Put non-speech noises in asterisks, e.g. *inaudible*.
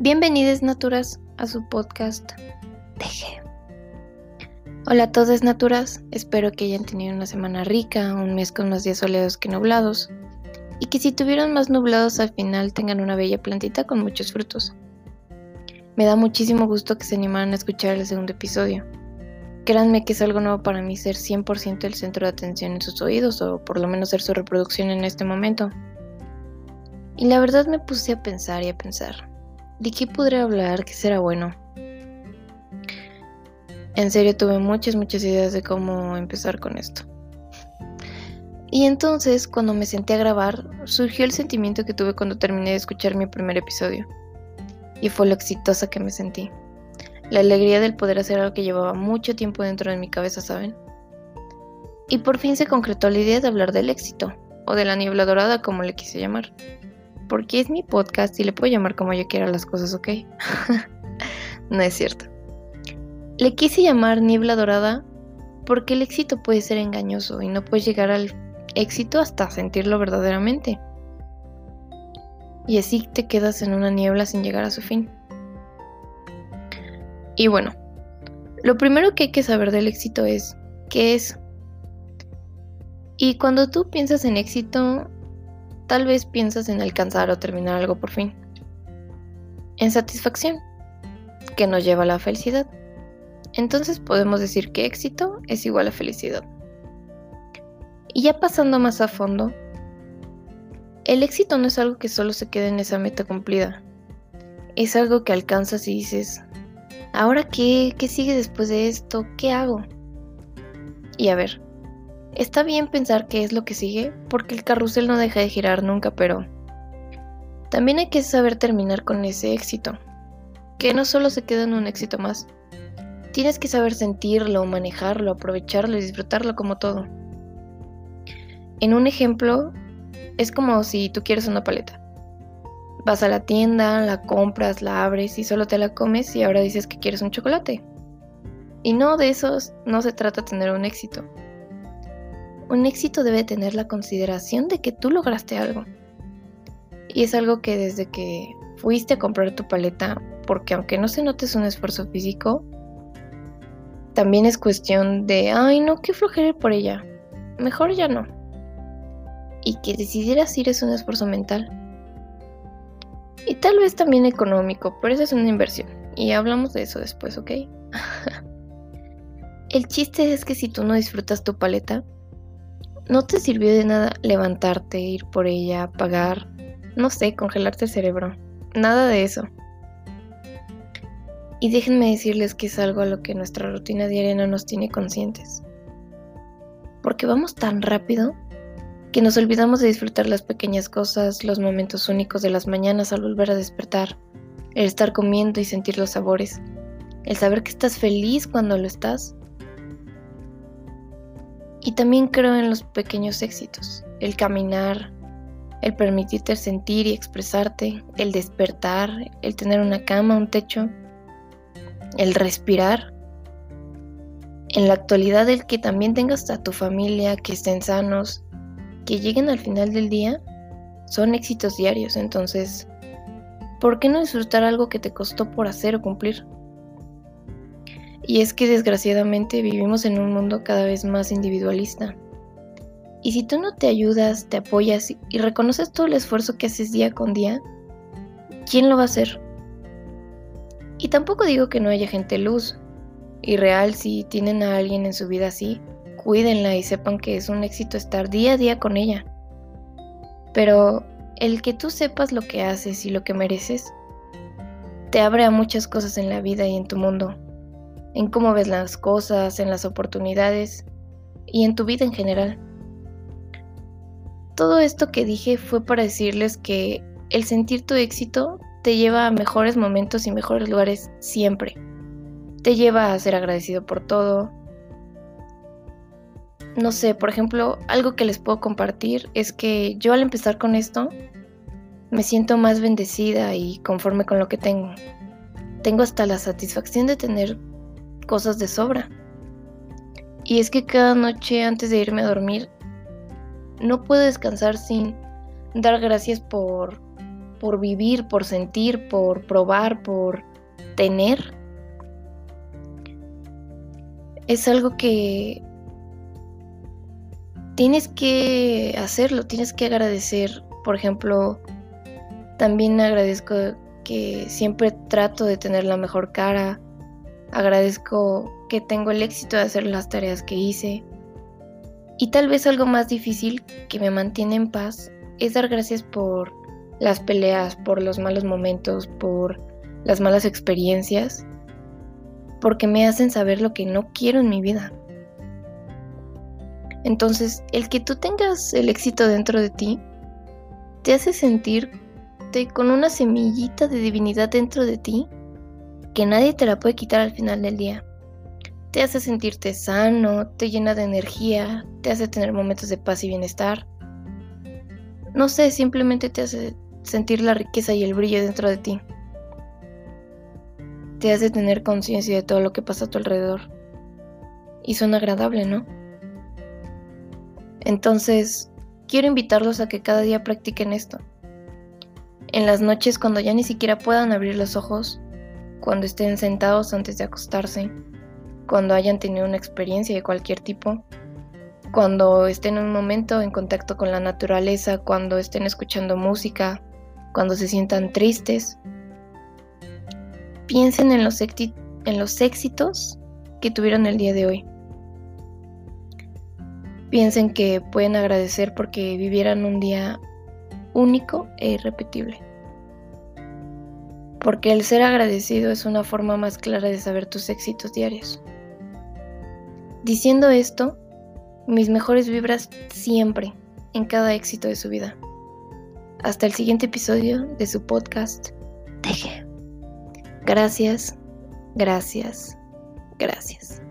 Bienvenidos Naturas a su podcast Deje. Hola a todos Naturas, espero que hayan tenido una semana rica, un mes con más días soleados que nublados, y que si tuvieron más nublados al final tengan una bella plantita con muchos frutos. Me da muchísimo gusto que se animaran a escuchar el segundo episodio. Créanme que es algo nuevo para mí ser 100% el centro de atención en sus oídos, o por lo menos ser su reproducción en este momento. Y la verdad me puse a pensar y a pensar, ¿de qué podría hablar que será bueno? En serio tuve muchas, muchas ideas de cómo empezar con esto. Y entonces, cuando me senté a grabar, surgió el sentimiento que tuve cuando terminé de escuchar mi primer episodio. Y fue lo exitosa que me sentí. La alegría del poder hacer algo que llevaba mucho tiempo dentro de mi cabeza, ¿saben? Y por fin se concretó la idea de hablar del éxito, o de la niebla dorada como le quise llamar. Porque es mi podcast y le puedo llamar como yo quiera las cosas, ¿ok? *laughs* no es cierto. Le quise llamar niebla dorada porque el éxito puede ser engañoso y no puedes llegar al éxito hasta sentirlo verdaderamente. Y así te quedas en una niebla sin llegar a su fin. Y bueno, lo primero que hay que saber del éxito es qué es. Y cuando tú piensas en éxito, tal vez piensas en alcanzar o terminar algo por fin. En satisfacción, que nos lleva a la felicidad. Entonces podemos decir que éxito es igual a felicidad. Y ya pasando más a fondo, el éxito no es algo que solo se quede en esa meta cumplida. Es algo que alcanzas y dices, ¿Ahora qué? ¿Qué sigue después de esto? ¿Qué hago? Y a ver, está bien pensar qué es lo que sigue, porque el carrusel no deja de girar nunca, pero también hay que saber terminar con ese éxito, que no solo se queda en un éxito más. Tienes que saber sentirlo, manejarlo, aprovecharlo y disfrutarlo como todo. En un ejemplo, es como si tú quieres una paleta. Vas a la tienda, la compras, la abres y solo te la comes y ahora dices que quieres un chocolate. Y no, de esos no se trata tener un éxito. Un éxito debe tener la consideración de que tú lograste algo. Y es algo que desde que fuiste a comprar tu paleta, porque aunque no se notes un esfuerzo físico, también es cuestión de, ay no, qué flojera por ella. Mejor ya no. Y que decidieras ir es un esfuerzo mental. Y tal vez también económico, pero eso es una inversión. Y hablamos de eso después, ¿ok? *laughs* el chiste es que si tú no disfrutas tu paleta, no te sirvió de nada levantarte, ir por ella, pagar, no sé, congelarte el cerebro. Nada de eso. Y déjenme decirles que es algo a lo que nuestra rutina diaria no nos tiene conscientes. Porque vamos tan rápido que nos olvidamos de disfrutar las pequeñas cosas, los momentos únicos de las mañanas al volver a despertar, el estar comiendo y sentir los sabores, el saber que estás feliz cuando lo estás. Y también creo en los pequeños éxitos, el caminar, el permitirte sentir y expresarte, el despertar, el tener una cama, un techo, el respirar. En la actualidad el que también tengas a tu familia, que estén sanos, que lleguen al final del día son éxitos diarios, entonces, ¿por qué no disfrutar algo que te costó por hacer o cumplir? Y es que desgraciadamente vivimos en un mundo cada vez más individualista. Y si tú no te ayudas, te apoyas y reconoces todo el esfuerzo que haces día con día, ¿quién lo va a hacer? Y tampoco digo que no haya gente luz. Y real si tienen a alguien en su vida así, cuídenla y sepan que es un éxito estar día a día con ella. Pero el que tú sepas lo que haces y lo que mereces, te abre a muchas cosas en la vida y en tu mundo, en cómo ves las cosas, en las oportunidades y en tu vida en general. Todo esto que dije fue para decirles que el sentir tu éxito te lleva a mejores momentos y mejores lugares siempre. Te lleva a ser agradecido por todo, no sé, por ejemplo, algo que les puedo compartir es que yo al empezar con esto me siento más bendecida y conforme con lo que tengo. Tengo hasta la satisfacción de tener cosas de sobra. Y es que cada noche antes de irme a dormir no puedo descansar sin dar gracias por por vivir, por sentir, por probar, por tener, es algo que tienes que hacerlo, tienes que agradecer. Por ejemplo, también agradezco que siempre trato de tener la mejor cara. Agradezco que tengo el éxito de hacer las tareas que hice. Y tal vez algo más difícil que me mantiene en paz es dar gracias por las peleas, por los malos momentos, por las malas experiencias, porque me hacen saber lo que no quiero en mi vida. Entonces, el que tú tengas el éxito dentro de ti, te hace sentirte con una semillita de divinidad dentro de ti que nadie te la puede quitar al final del día. Te hace sentirte sano, te llena de energía, te hace tener momentos de paz y bienestar. No sé, simplemente te hace sentir la riqueza y el brillo dentro de ti. Te hace tener conciencia de todo lo que pasa a tu alrededor. Y son agradable, ¿no? Entonces, quiero invitarlos a que cada día practiquen esto. En las noches cuando ya ni siquiera puedan abrir los ojos, cuando estén sentados antes de acostarse, cuando hayan tenido una experiencia de cualquier tipo, cuando estén en un momento en contacto con la naturaleza, cuando estén escuchando música, cuando se sientan tristes, piensen en los, en los éxitos que tuvieron el día de hoy piensen que pueden agradecer porque vivieran un día único e irrepetible. Porque el ser agradecido es una forma más clara de saber tus éxitos diarios. Diciendo esto, mis mejores vibras siempre, en cada éxito de su vida. Hasta el siguiente episodio de su podcast, Teje. Gracias, gracias, gracias.